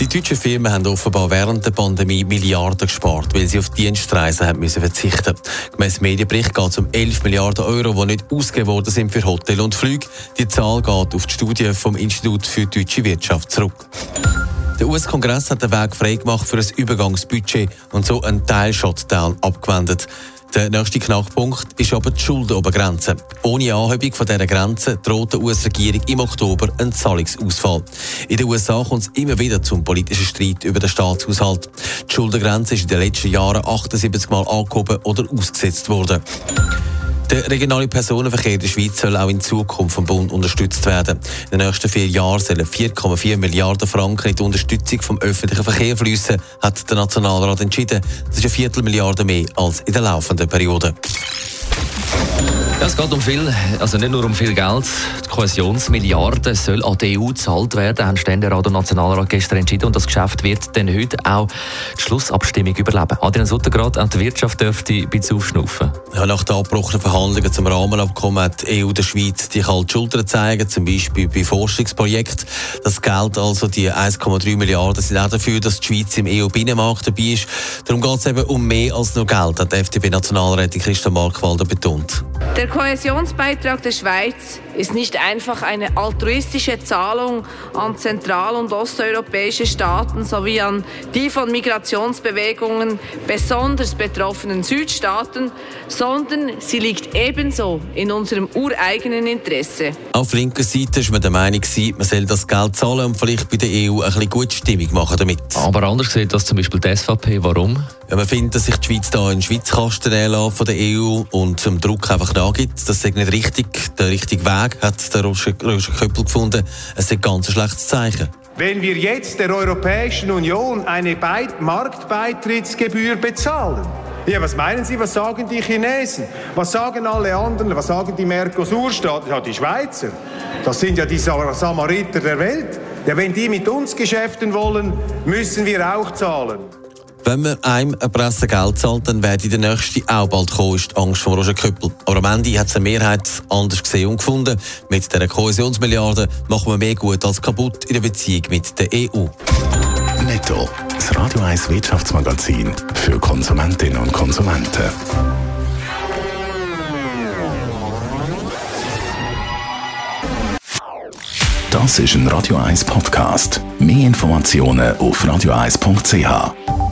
Die deutschen Firmen haben offenbar während der Pandemie Milliarden gespart, weil sie auf Dienstreisen haben müssen verzichten. Gemäss Medienbericht geht es um 11 Milliarden Euro, die nicht ausgegeben sind für Hotel und Flüge. Die Zahl geht auf die Studie vom Institut für deutsche Wirtschaft zurück. Der US-Kongress hat den Weg freigemacht für ein Übergangsbudget und so einen Teil-Shutdown abgewendet. Der nächste Knackpunkt ist aber die Schuldenobergrenze. Ohne Anhebung von dieser Grenze droht der US-Regierung im Oktober ein Zahlungsausfall. In den USA kommt es immer wieder zum politischen Streit über den Staatshaushalt. Die Schuldengrenze ist in den letzten Jahren 78 Mal angehoben oder ausgesetzt worden. Der regionale Personenverkehr in der Schweiz soll auch in Zukunft vom Bund unterstützt werden. In den nächsten vier Jahren sollen 4,4 Milliarden Franken in die Unterstützung vom öffentlichen Verkehr fließen, hat der Nationalrat entschieden. Das ist eine Viertelmilliarde mehr als in der laufenden Periode. Ja, es geht um viel, also nicht nur um viel Geld. Die Kohäsionsmilliarden soll an die EU gezahlt werden, haben Ständerat und Nationalrat gestern entschieden. Und das Geschäft wird dann heute auch die Schlussabstimmung überleben. Adrian Suttergrad, auch die Wirtschaft dürfte ein bisschen aufschnaufen. Ja, nach den abgebrochenen Verhandlungen zum Rahmenabkommen hat die EU der Schweiz die kalte Schulter zeigen, zum Beispiel bei Forschungsprojekten. Das Geld, also die 1,3 Milliarden, sind auch dafür, dass die Schweiz im EU-Binnenmarkt dabei ist. Darum geht es eben um mehr als nur Geld, hat die FDP-Nationalrätin Christa Markwalder betont. Der Kohäsionsbeitrag der Schweiz ist nicht einfach eine altruistische Zahlung an zentral- und osteuropäische Staaten sowie an die von Migrationsbewegungen besonders betroffenen Südstaaten, sondern sie liegt ebenso in unserem ureigenen Interesse. Auf linker Seite war man der Meinung, man soll das Geld zahlen und vielleicht bei der EU ein bisschen gute Stimmung machen damit. Aber anders sieht das zum Beispiel die SVP. Warum? Ja, man findet, dass sich die Schweiz da in den Schweizkasten von der EU und dem Druck einfach nachgibt. Das ist nicht richtig. Der richtige Weg hat der Roger, Köppel gefunden. Es ist ein ganz schlechtes Zeichen. Wenn wir jetzt der Europäischen Union eine Be Marktbeitrittsgebühr bezahlen, ja, was meinen Sie, was sagen die Chinesen? Was sagen alle anderen? Was sagen die Mercosur-Staaten? Ja, die Schweizer. Das sind ja die Samariter der Welt. Ja, wenn die mit uns geschäften wollen, müssen wir auch zahlen. Wenn man einem eine Presse Geld zahlt, dann werde der nächste auch bald kommen, ist die Angst von Roger Köppel. Aber am Ende hat es eine Mehrheit anders gesehen und gefunden. Mit dieser Kohäsionsmilliarde machen wir mehr gut als kaputt in der Beziehung mit der EU. Netto, das Radio 1 Wirtschaftsmagazin für Konsumentinnen und Konsumenten. Das ist ein Radio 1 Podcast. Mehr Informationen auf radio1.ch.